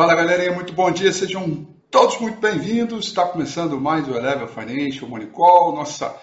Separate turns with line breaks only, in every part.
Fala galerinha, muito bom dia, sejam todos muito bem-vindos. Está começando mais o Eleva Financial Money Call, nossa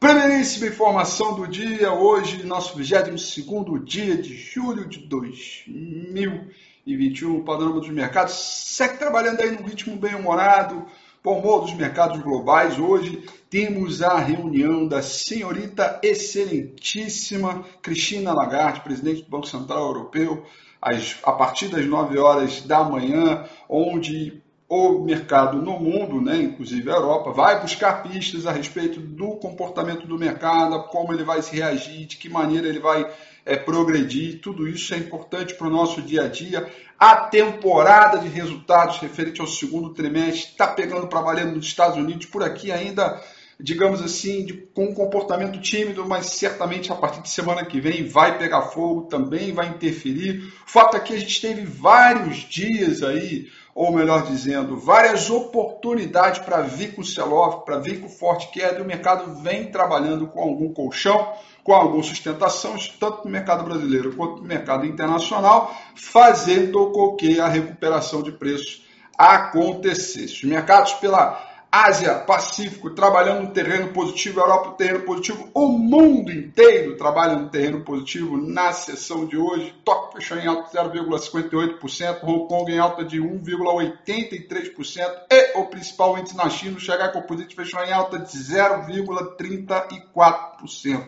primeiríssima informação do dia. Hoje, nosso 22 dia de julho de 2021. O panorama dos mercados segue trabalhando aí num ritmo bem humorado, bom humor dos mercados globais. Hoje temos a reunião da senhorita excelentíssima Cristina Lagarde, presidente do Banco Central Europeu a partir das 9 horas da manhã, onde o mercado no mundo, né, inclusive a Europa, vai buscar pistas a respeito do comportamento do mercado, como ele vai se reagir, de que maneira ele vai é, progredir. Tudo isso é importante para o nosso dia a dia. A temporada de resultados referente ao segundo trimestre está pegando para valer nos Estados Unidos. Por aqui ainda digamos assim, de, com um comportamento tímido, mas certamente a partir de semana que vem vai pegar fogo, também vai interferir. O fato é que a gente teve vários dias aí, ou melhor dizendo, várias oportunidades para vir com sell-off, para vir com forte queda, e o mercado vem trabalhando com algum colchão, com alguma sustentação, tanto no mercado brasileiro quanto no mercado internacional, fazendo com que a recuperação de preços acontecesse. Os mercados, pela Ásia, Pacífico, trabalhando no terreno positivo, Europa no terreno positivo, o mundo inteiro trabalha no terreno positivo na sessão de hoje. Tóquio fechou em alta de 0,58%, Hong Kong em alta de 1,83% e o principal índice na China, o Shanghai Composite, fechou em alta de 0,34%.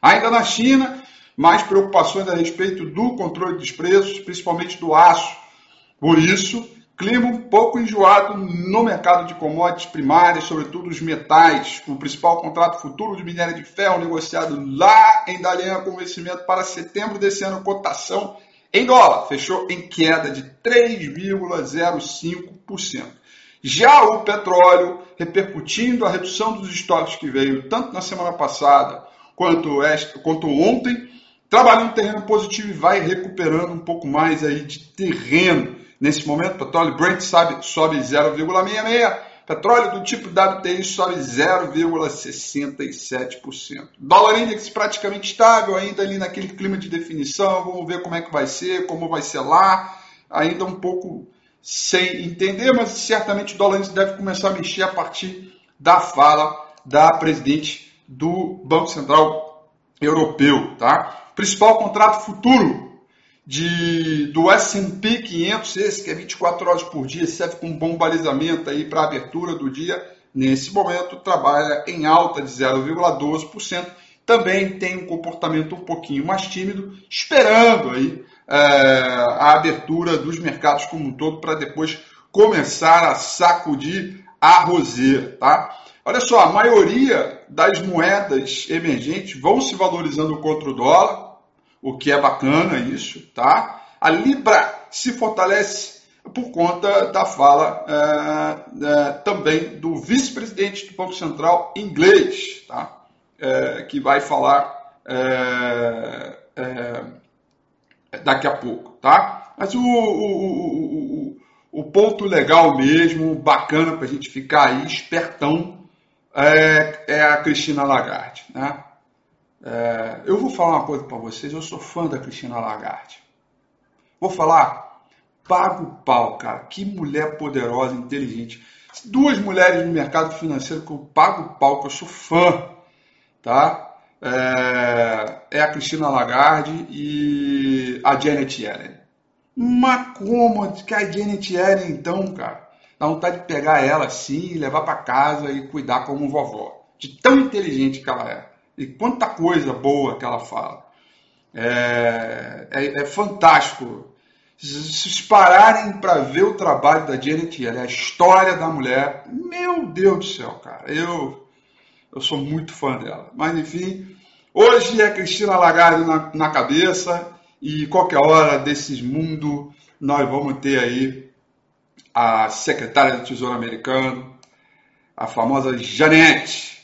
Ainda na China, mais preocupações a respeito do controle dos preços, principalmente do aço. Por isso, Clima um pouco enjoado no mercado de commodities primárias, sobretudo os metais, o principal contrato futuro de minério de ferro negociado lá em Dalian com vencimento para setembro desse ano, cotação em dólar, fechou em queda de 3,05%. Já o petróleo, repercutindo a redução dos estoques que veio tanto na semana passada quanto, esta, quanto ontem, trabalha em terreno positivo e vai recuperando um pouco mais aí de terreno Nesse momento, petróleo Brent sobe, sobe 0,66%, petróleo do tipo WTI sobe 0,67%. Dólar index praticamente estável, ainda ali naquele clima de definição, vamos ver como é que vai ser, como vai ser lá, ainda um pouco sem entender, mas certamente o dólar deve começar a mexer a partir da fala da presidente do Banco Central Europeu, tá? Principal contrato futuro de, do S&P 500, esse que é 24 horas por dia, serve com bom balizamento aí para a abertura do dia, nesse momento trabalha em alta de 0,12%, também tem um comportamento um pouquinho mais tímido, esperando aí é, a abertura dos mercados como um todo para depois começar a sacudir a roseira, tá? Olha só, a maioria das moedas emergentes vão se valorizando contra o dólar, o que é bacana isso, tá? A Libra se fortalece por conta da fala é, é, também do vice-presidente do Banco Central inglês, tá? É, que vai falar é, é, daqui a pouco, tá? Mas o, o, o, o ponto legal mesmo, bacana para a gente ficar aí espertão, é, é a Cristina Lagarde, né? É, eu vou falar uma coisa para vocês, eu sou fã da Cristina Lagarde. Vou falar, pago o pau, cara. Que mulher poderosa, inteligente. Duas mulheres no mercado financeiro que eu pago o pau, que eu sou fã, tá? É, é a Cristina Lagarde e a Janet Yellen. Uma como que a Janet Yellen, então, cara, dá vontade de pegar ela assim, levar para casa e cuidar como vovó. De tão inteligente que ela é. E quanta coisa boa que ela fala. É, é, é fantástico. Se pararem para ver o trabalho da Janet Yellen, a história da mulher, meu Deus do céu, cara, eu, eu sou muito fã dela. Mas enfim, hoje é Cristina Lagarde na, na cabeça e qualquer hora desses mundo nós vamos ter aí a secretária do Tesouro Americano, a famosa Janete,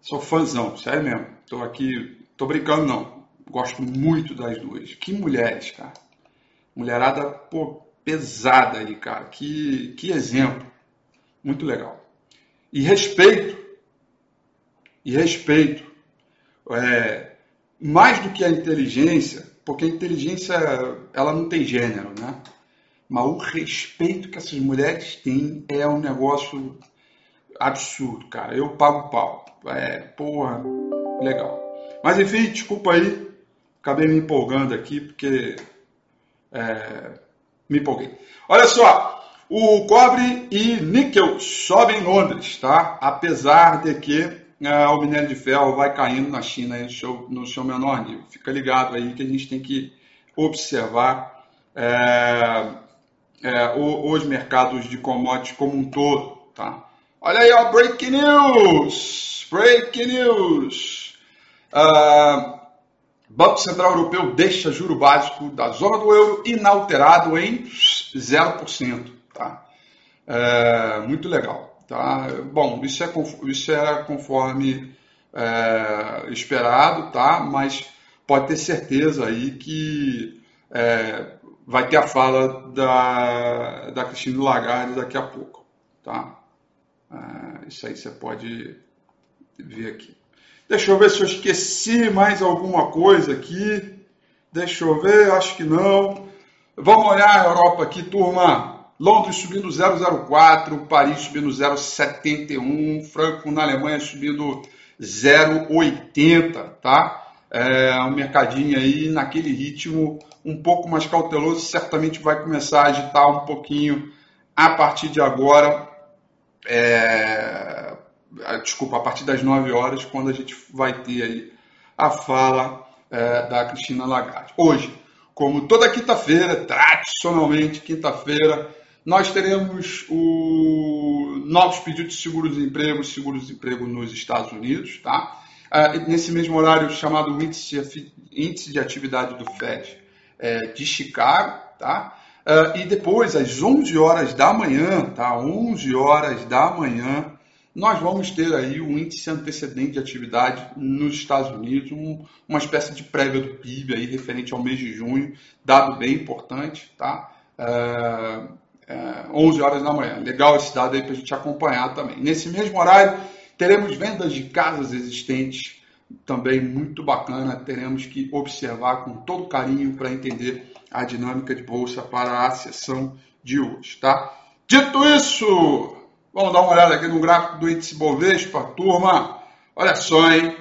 Sou fãzão, sério mesmo. Tô aqui, tô brincando não. Gosto muito das duas. Que mulheres, cara. Mulherada, pô, pesada aí, cara. Que, que exemplo. Muito legal. E respeito. E respeito. É, mais do que a inteligência, porque a inteligência ela não tem gênero, né? mas o respeito que essas mulheres têm é um negócio absurdo, cara. Eu pago pau. É, porra, legal. Mas enfim, desculpa aí, acabei me empolgando aqui porque é, me empolguei. Olha só, o cobre e níquel sobem em Londres, tá? Apesar de que é, o minério de ferro vai caindo na China no seu, no seu menor nível. Fica ligado aí que a gente tem que observar é, é, os mercados de commodities como um todo, tá? Olha aí, ó, breaking news! Breaking news! Uh, Banco Central Europeu deixa juro básico da zona do euro inalterado em 0%. Tá? É, muito legal. Tá? Bom, isso, é, isso era conforme é, esperado, tá? mas pode ter certeza aí que é, vai ter a fala da, da Cristina Lagarde daqui a pouco. Tá? Ah, isso aí você pode ver aqui. Deixa eu ver se eu esqueci mais alguma coisa aqui. Deixa eu ver, acho que não. Vamos olhar a Europa aqui, turma. Londres subindo 0,04, Paris subindo 0,71, Franco na Alemanha subindo 0,80, tá? É um mercadinho aí naquele ritmo um pouco mais cauteloso, certamente vai começar a agitar um pouquinho a partir de agora é, desculpa, a partir das 9 horas, quando a gente vai ter aí a fala é, da Cristina Lagarde. Hoje, como toda quinta-feira, tradicionalmente quinta-feira, nós teremos o novos pedidos de seguro-desemprego, seguro-desemprego nos Estados Unidos, tá? É, nesse mesmo horário chamado índice, índice de atividade do FED é, de Chicago, tá? Uh, e depois, às 11 horas da manhã, tá? 11 horas da manhã, nós vamos ter aí um índice antecedente de atividade nos Estados Unidos, um, uma espécie de prévia do PIB aí referente ao mês de junho, dado bem importante, tá? Uh, uh, 11 horas da manhã. Legal esse dado aí para a gente acompanhar também. Nesse mesmo horário, teremos vendas de casas existentes, também muito bacana. Teremos que observar com todo carinho para entender a dinâmica de bolsa para a sessão de hoje, tá? Dito isso, vamos dar uma olhada aqui no gráfico do índice Bovespa, turma. Olha só, hein?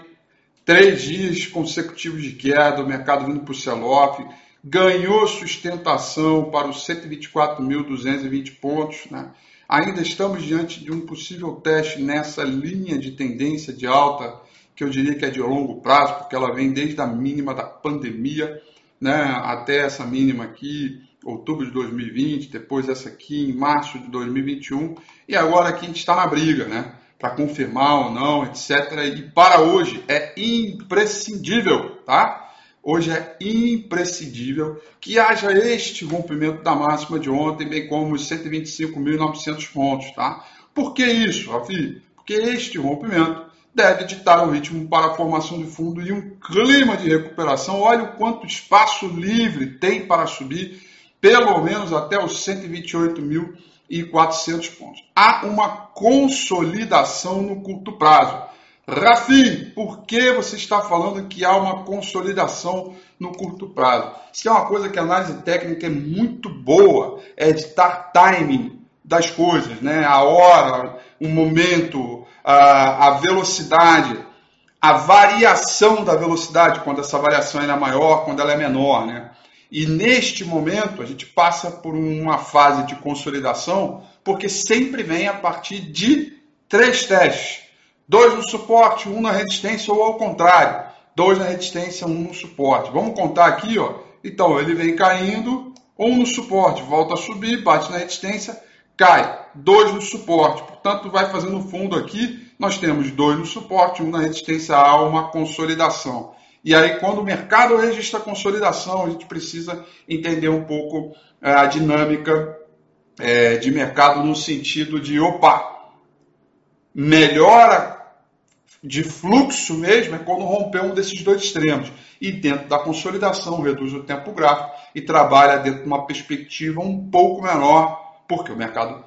Três dias consecutivos de queda, o mercado vindo para o sell-off, ganhou sustentação para os 124.220 pontos, né? Ainda estamos diante de um possível teste nessa linha de tendência de alta, que eu diria que é de longo prazo, porque ela vem desde a mínima da pandemia né, até essa mínima aqui, outubro de 2020, depois essa aqui em março de 2021, e agora aqui a gente está na briga, né, para confirmar ou não, etc. E para hoje é imprescindível, tá? Hoje é imprescindível que haja este rompimento da máxima de ontem, bem como os 125.900 pontos, tá? Por que isso, Rafi? Porque este rompimento deve ditar o ritmo para a formação de fundo e um clima de recuperação. Olha o quanto espaço livre tem para subir, pelo menos até os 128.400 pontos. Há uma consolidação no curto prazo. Rafi, por que você está falando que há uma consolidação no curto prazo? Isso é uma coisa que a análise técnica é muito boa, é editar timing das coisas, né? A hora, o momento, a, velocidade, a variação da velocidade, quando essa variação é maior, quando ela é menor. Né? E neste momento a gente passa por uma fase de consolidação, porque sempre vem a partir de três testes. Dois no suporte, um na resistência ou ao contrário. Dois na resistência, um no suporte. Vamos contar aqui, ó. Então, ele vem caindo, um no suporte, volta a subir, bate na resistência, cai. Dois no suporte. Portanto, vai fazendo fundo aqui, nós temos dois no suporte, um na resistência a uma consolidação. E aí, quando o mercado registra consolidação, a gente precisa entender um pouco é, a dinâmica é, de mercado no sentido de, opa, melhora de fluxo mesmo é quando romper um desses dois extremos. E dentro da consolidação, reduz o tempo gráfico e trabalha dentro de uma perspectiva um pouco menor, porque o mercado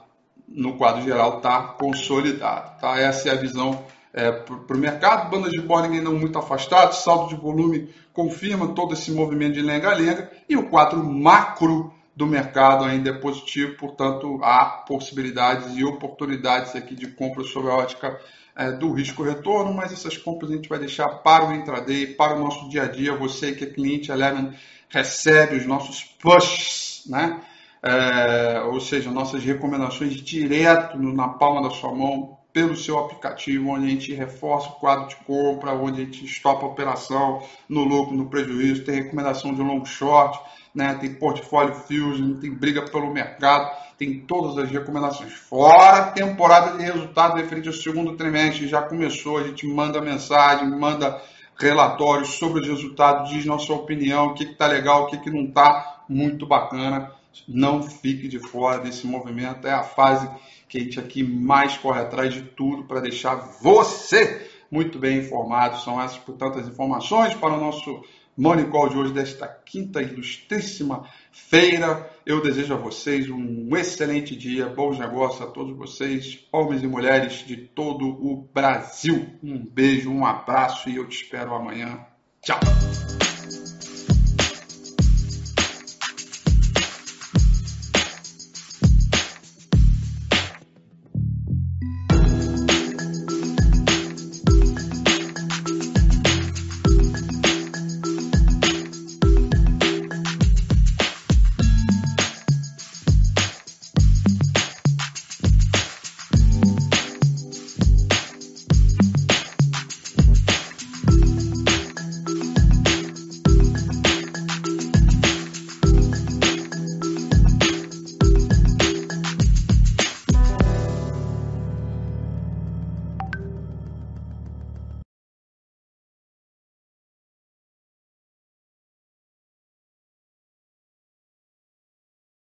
no quadro geral está consolidado. Tá? Essa é a visão é, para o mercado. Bandas de Bollinger não muito afastados, saldo de volume confirma todo esse movimento de lenga-lenga e o quadro macro do mercado ainda é positivo, portanto, há possibilidades e oportunidades aqui de compra sobre a ótica é, do risco-retorno, mas essas compras a gente vai deixar para o intraday, para o nosso dia a dia. Você que é cliente Eleven recebe os nossos pushs, né? É, ou seja, nossas recomendações direto na palma da sua mão pelo seu aplicativo, onde a gente reforça o quadro de compra, onde a gente estopa a operação no lucro, no prejuízo, tem recomendação de long short, né? tem portfólio fusion, tem briga pelo mercado, tem todas as recomendações. Fora a temporada de resultado referente ao segundo trimestre, já começou, a gente manda mensagem, manda relatórios sobre os resultados, diz nossa opinião, o que está legal, o que, que não está, muito bacana. Não fique de fora desse movimento, é a fase que a gente aqui mais corre atrás de tudo para deixar você muito bem informado. São essas, portanto, as informações para o nosso Money Call de hoje, desta quinta ilustríssima feira. Eu desejo a vocês um excelente dia, bons negócios a todos vocês, homens e mulheres de todo o Brasil. Um beijo, um abraço e eu te espero amanhã. Tchau!